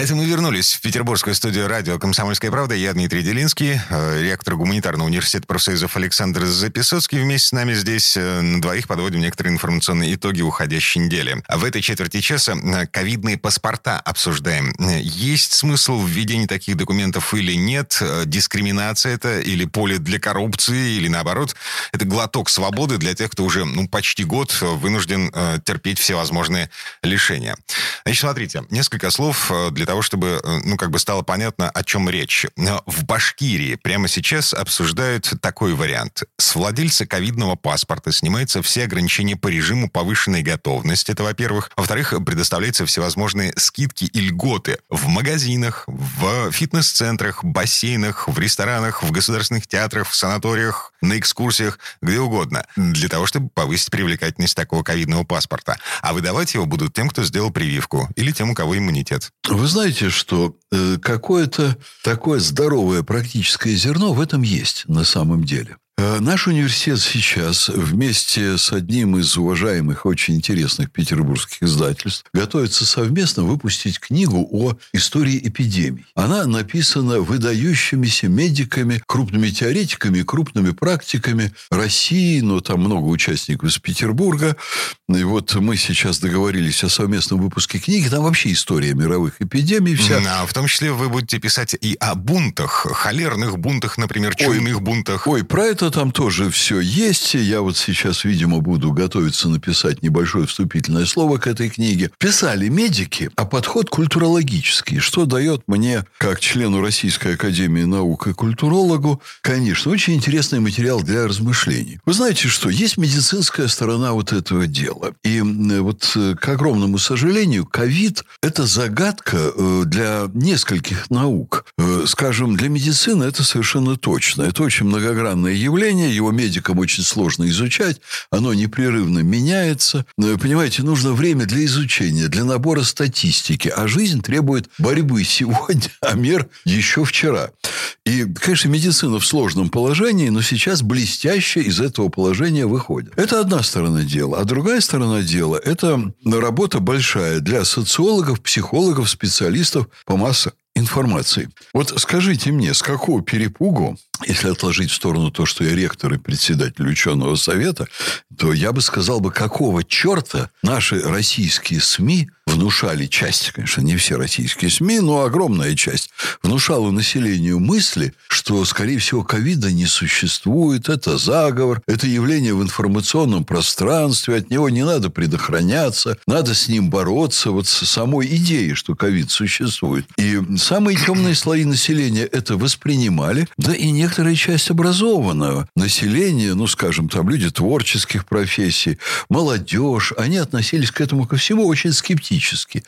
Это мы вернулись в петербургскую студию радио «Комсомольская правда». Я Дмитрий Делинский, э, ректор гуманитарного университета профсоюзов Александр Записоцкий. Вместе с нами здесь э, на двоих подводим некоторые информационные итоги уходящей недели. В этой четверти часа э, ковидные паспорта обсуждаем. Есть смысл в введении таких документов или нет? Дискриминация это или поле для коррупции, или наоборот? Это глоток свободы для тех, кто уже ну, почти год вынужден терпеть всевозможные лишения. Значит, смотрите, несколько слов для того, чтобы, э, ну, как бы стало понятно, о чем речь. В Башкирии прямо сейчас обсуждают такой вариант. С владельца ковидного паспорта снимаются все ограничения по режиму повышенной готовности, это во-первых. Во-вторых, предоставляются всевозможные скидки и льготы в магазинах, в фитнес-центрах, бассейнах, в ресторанах, в государственных театрах, в санаториях, на экскурсиях, где угодно, для того, чтобы повысить привлекательность такого ковидного паспорта. А выдавать его будут тем, кто сделал прививку, или тем, у кого иммунитет. Вы знаете, что э, какое-то такое здоровое практическое зерно в этом есть на самом деле. Э, наш университет сейчас вместе с одним из уважаемых, очень интересных петербургских издательств готовится совместно выпустить книгу о истории эпидемий. Она написана выдающимися медиками, крупными теоретиками, крупными практиками России, но там много участников из Петербурга. И вот мы сейчас договорились о совместном выпуске книги. Там вообще история мировых эпидемий вся. А в том числе вы будете писать и о бунтах, холерных бунтах, например, чуйных ой, бунтах. Ой, про это там тоже все есть. Я вот сейчас, видимо, буду готовиться написать небольшое вступительное слово к этой книге. Писали медики, а подход культурологический, что дает мне, как члену Российской Академии Наук и культурологу, конечно, очень интересный материал для размышлений. Вы знаете, что есть медицинская сторона вот этого дела. И вот, э, к огромному сожалению, ковид – это загадка э, для нескольких наук. Э, скажем, для медицины это совершенно точно. Это очень многогранное явление явление, его медикам очень сложно изучать, оно непрерывно меняется. Но, понимаете, нужно время для изучения, для набора статистики, а жизнь требует борьбы сегодня, а мер еще вчера. И, конечно, медицина в сложном положении, но сейчас блестяще из этого положения выходит. Это одна сторона дела. А другая сторона дела – это работа большая для социологов, психологов, специалистов по массе информации. Вот скажите мне, с какого перепугу, если отложить в сторону то, что я ректор и председатель ученого совета, то я бы сказал бы, какого черта наши российские СМИ внушали часть, конечно, не все российские СМИ, но огромная часть, внушала населению мысли, что, скорее всего, ковида не существует, это заговор, это явление в информационном пространстве, от него не надо предохраняться, надо с ним бороться, вот с самой идеей, что ковид существует. И самые темные слои населения это воспринимали, да и некоторая часть образованного населения, ну, скажем, там люди творческих профессий, молодежь, они относились к этому ко всему очень скептически.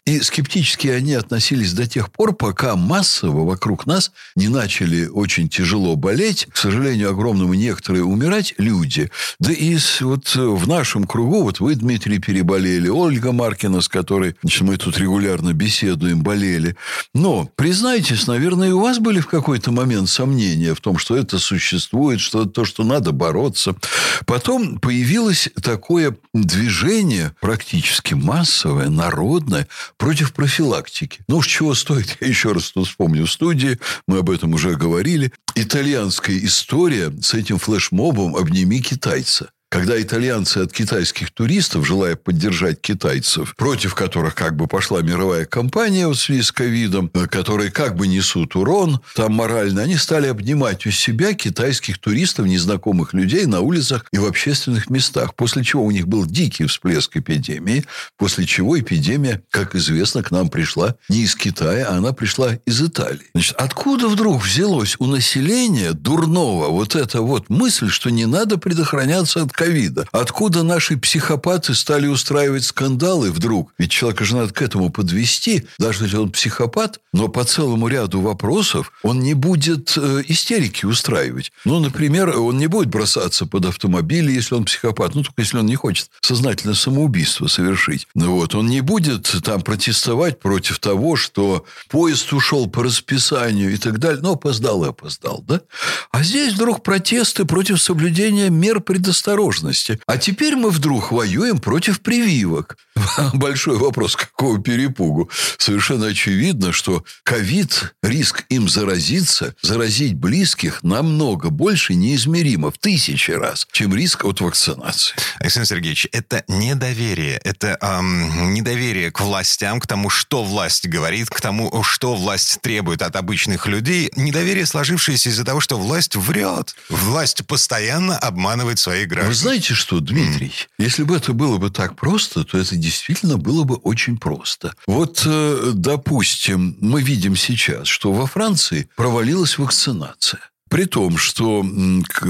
И скептически они относились до тех пор, пока массово вокруг нас не начали очень тяжело болеть, к сожалению, огромному некоторые умирать люди. Да и вот в нашем кругу, вот вы, Дмитрий, переболели, Ольга Маркина, с которой значит, мы тут регулярно беседуем, болели. Но признайтесь, наверное, и у вас были в какой-то момент сомнения в том, что это существует, что то, что надо бороться. Потом появилось такое движение практически массовое, народное, против профилактики. Ну уж чего стоит, я еще раз тут вспомню в студии, мы об этом уже говорили. Итальянская история с этим флешмобом «Обними китайца» когда итальянцы от китайских туристов, желая поддержать китайцев, против которых как бы пошла мировая кампания в связи с ковидом, э, которые как бы несут урон там морально, они стали обнимать у себя китайских туристов, незнакомых людей на улицах и в общественных местах, после чего у них был дикий всплеск эпидемии, после чего эпидемия, как известно, к нам пришла не из Китая, а она пришла из Италии. Значит, откуда вдруг взялось у населения дурного вот эта вот мысль, что не надо предохраняться от ковида. Откуда наши психопаты стали устраивать скандалы вдруг? Ведь человека же надо к этому подвести, даже если он психопат, но по целому ряду вопросов он не будет э, истерики устраивать. Ну, например, он не будет бросаться под автомобиль, если он психопат, ну, только если он не хочет сознательно самоубийство совершить. Ну, вот, он не будет там протестовать против того, что поезд ушел по расписанию и так далее. Ну, опоздал и опоздал, да? А здесь вдруг протесты против соблюдения мер предосторожности. А теперь мы вдруг воюем против прививок. Большой вопрос, какого перепугу. Совершенно очевидно, что ковид, риск им заразиться, заразить близких намного больше неизмеримо в тысячи раз, чем риск от вакцинации. Александр Сергеевич, это недоверие. Это эм, недоверие к властям, к тому, что власть говорит, к тому, что власть требует от обычных людей. Недоверие, сложившееся из-за того, что власть врет. Власть постоянно обманывает своих граждан. Знаете что, Дмитрий? Если бы это было бы так просто, то это действительно было бы очень просто. Вот, э, допустим, мы видим сейчас, что во Франции провалилась вакцинация. При том, что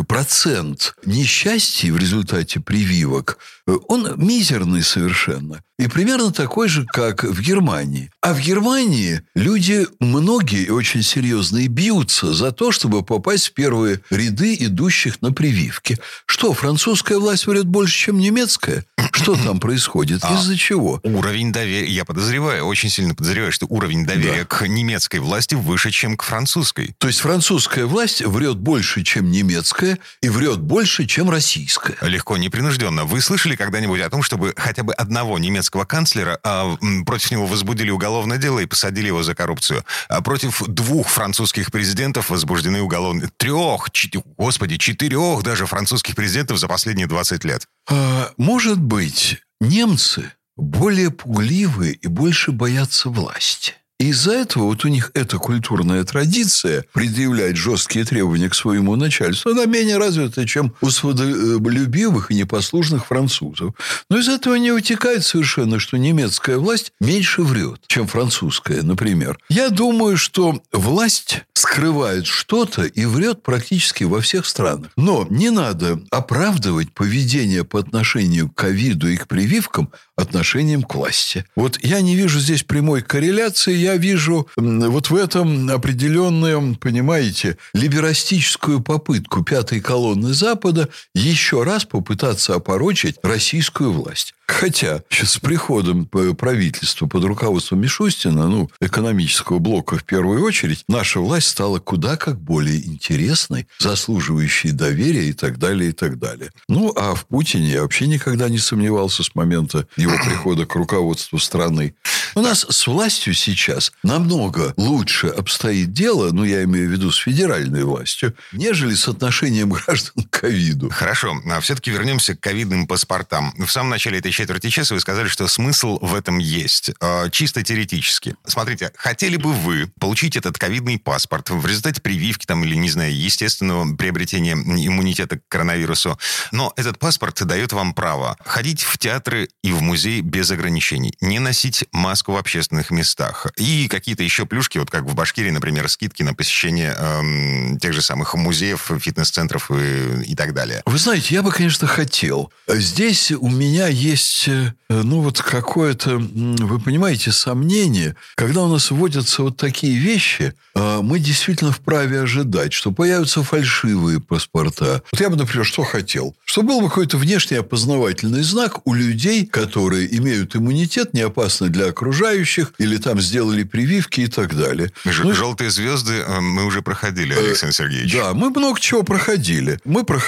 процент несчастья в результате прививок, он мизерный совершенно. И примерно такой же, как в Германии. А в Германии люди, многие очень серьезные, бьются за то, чтобы попасть в первые ряды идущих на прививки. Что, французская власть врет больше, чем немецкая? Что там происходит? А Из-за чего? Уровень доверия, я подозреваю, очень сильно подозреваю, что уровень доверия да. к немецкой власти выше, чем к французской. То есть французская власть врет больше, чем немецкая, и врет больше, чем российская. Легко, непринужденно. Вы слышали когда-нибудь о том, чтобы хотя бы одного немецкого канцлера, а против него возбудили уголовное дело и посадили его за коррупцию. А против двух французских президентов возбуждены уголовные... Трех, чет... господи, четырех даже французских президентов за последние 20 лет. А, может быть, немцы более пугливые и больше боятся власти. И из-за этого вот у них эта культурная традиция предъявлять жесткие требования к своему начальству, она менее развита, чем у свободолюбивых и непослушных французов. Но из этого не вытекает совершенно, что немецкая власть меньше врет, чем французская, например. Я думаю, что власть скрывает что-то и врет практически во всех странах. Но не надо оправдывать поведение по отношению к ковиду и к прививкам отношением к власти. Вот я не вижу здесь прямой корреляции, я вижу вот в этом определенную, понимаете, либерастическую попытку пятой колонны Запада еще раз попытаться опорочить российскую власть. Хотя с приходом правительства под руководством Мишустина, ну, экономического блока в первую очередь, наша власть стала куда как более интересной, заслуживающей доверия и так далее, и так далее. Ну, а в Путине я вообще никогда не сомневался с момента его прихода к руководству страны. У нас с властью сейчас намного лучше обстоит дело, ну, я имею в виду с федеральной властью, нежели с отношением граждан ковиду. Хорошо, а все-таки вернемся к ковидным паспортам. В самом начале этой четверти часа вы сказали, что смысл в этом есть. А, чисто теоретически. Смотрите, хотели бы вы получить этот ковидный паспорт в результате прививки там или, не знаю, естественного приобретения иммунитета к коронавирусу, но этот паспорт дает вам право ходить в театры и в музей без ограничений, не носить маску в общественных местах и какие-то еще плюшки, вот как в Башкирии, например, скидки на посещение эм, тех же самых музеев, фитнес-центров и, и так далее. Вы знаете, я бы, конечно, хотел. Здесь у меня есть э, ну, вот какое-то, вы понимаете, сомнение. Когда у нас вводятся вот такие вещи, а, мы действительно вправе ожидать, что появятся фальшивые паспорта. Вот я бы, например, что хотел? Что был бы какой-то внешний опознавательный знак у людей, которые имеют иммунитет, не опасны для окружающих, или там сделали прививки и так далее. Ж- ну, желтые звезды э, мы уже проходили, э, Александр Сергеевич. Да, мы много чего проходили. Мы проходили,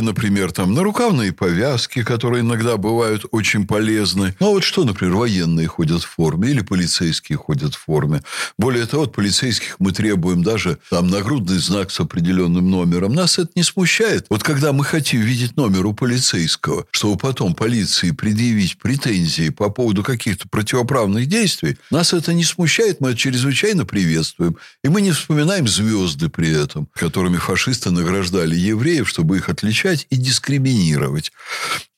например, там нарукавные повязки, которые иногда бывают очень полезны. Ну, а вот что, например, военные ходят в форме или полицейские ходят в форме. Более того, от полицейских мы требуем даже там нагрудный знак с определенным номером. Нас это не смущает. Вот когда мы хотим видеть номер у полицейского, чтобы потом полиции предъявить претензии по поводу каких-то противоправных действий, нас это не смущает, мы это чрезвычайно приветствуем. И мы не вспоминаем звезды при этом, которыми фашисты награждали евреев, чтобы их отличать и дискриминировать.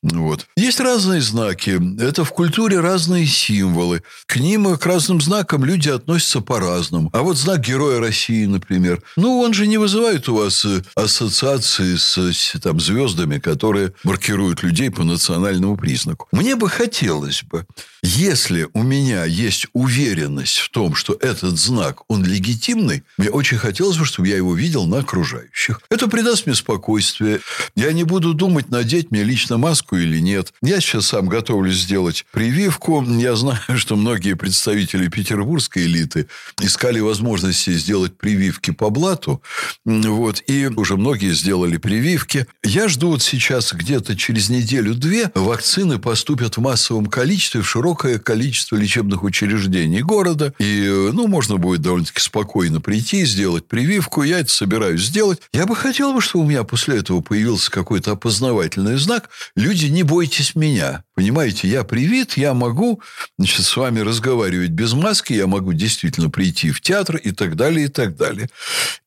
Вот. Есть разные знаки. Это в культуре разные символы. К ним, к разным знакам люди относятся по-разному. А вот знак Героя России, например, ну, он же не вызывает у вас э, ассоциации с, там, звездами, которые маркируют людей по национальному признаку. Мне бы хотелось бы, если у меня есть уверенность в том, что этот знак, он легитимный, мне очень хотелось бы, чтобы я его видел на окружающих. Это придаст мне спокойствие. Я не буду думать, надеть мне лично маску или нет. Я сейчас сам готовлюсь сделать прививку. Я знаю, что многие представители петербургской элиты искали возможности сделать прививки по блату. Вот. И уже многие сделали прививки. Я жду вот сейчас где-то через неделю-две вакцины поступят в массовом количестве в широкое количество лечебных учреждений города. И, ну, можно будет довольно-таки спокойно прийти, сделать прививку. Я это собираюсь сделать. Я бы хотел, чтобы у меня после этого появился какой-то опознавательный знак. Люди, не бойтесь меня. Понимаете, я привит, я могу значит, с вами разговаривать без маски, я могу действительно прийти в театр и так далее, и так далее.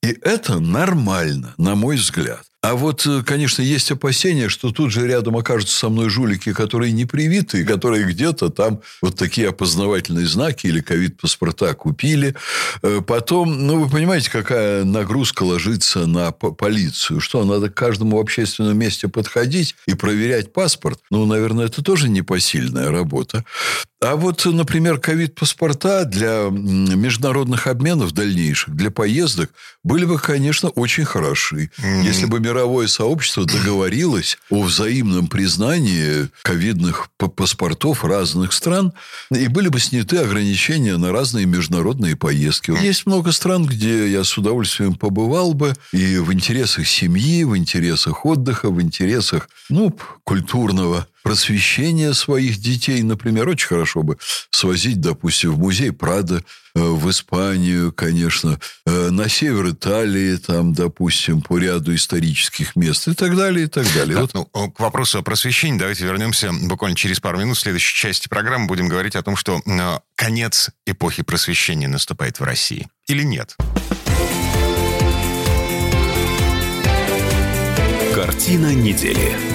И это нормально, на мой взгляд. А вот, э, конечно, есть опасения, что тут же рядом окажутся со мной жулики, которые не привиты, которые где-то там вот такие опознавательные знаки или ковид-паспорта купили. Э, потом, ну, вы понимаете, какая нагрузка ложится на полицию? Что, надо к каждому в общественном месте подходить и проверять паспорт? Ну, наверное, это тоже непосильная работа. А вот, например, ковид-паспорта для международных обменов дальнейших, для поездок, были бы, конечно, очень хороши. Mm-hmm. Если бы мировое сообщество договорилось о взаимном признании ковидных паспортов разных стран, и были бы сняты ограничения на разные международные поездки. Есть много стран, где я с удовольствием побывал бы, и в интересах семьи, в интересах отдыха, в интересах, ну, культурного просвещения своих детей, например, очень хорошо бы свозить, допустим, в музей Прада, э, в Испанию, конечно, э, на север Италии, там, допустим, по ряду исторических мест и так далее, и так далее. Да, вот. ну, к вопросу о просвещении давайте вернемся буквально через пару минут. В следующей части программы будем говорить о том, что э, конец эпохи просвещения наступает в России. Или нет? Картина недели.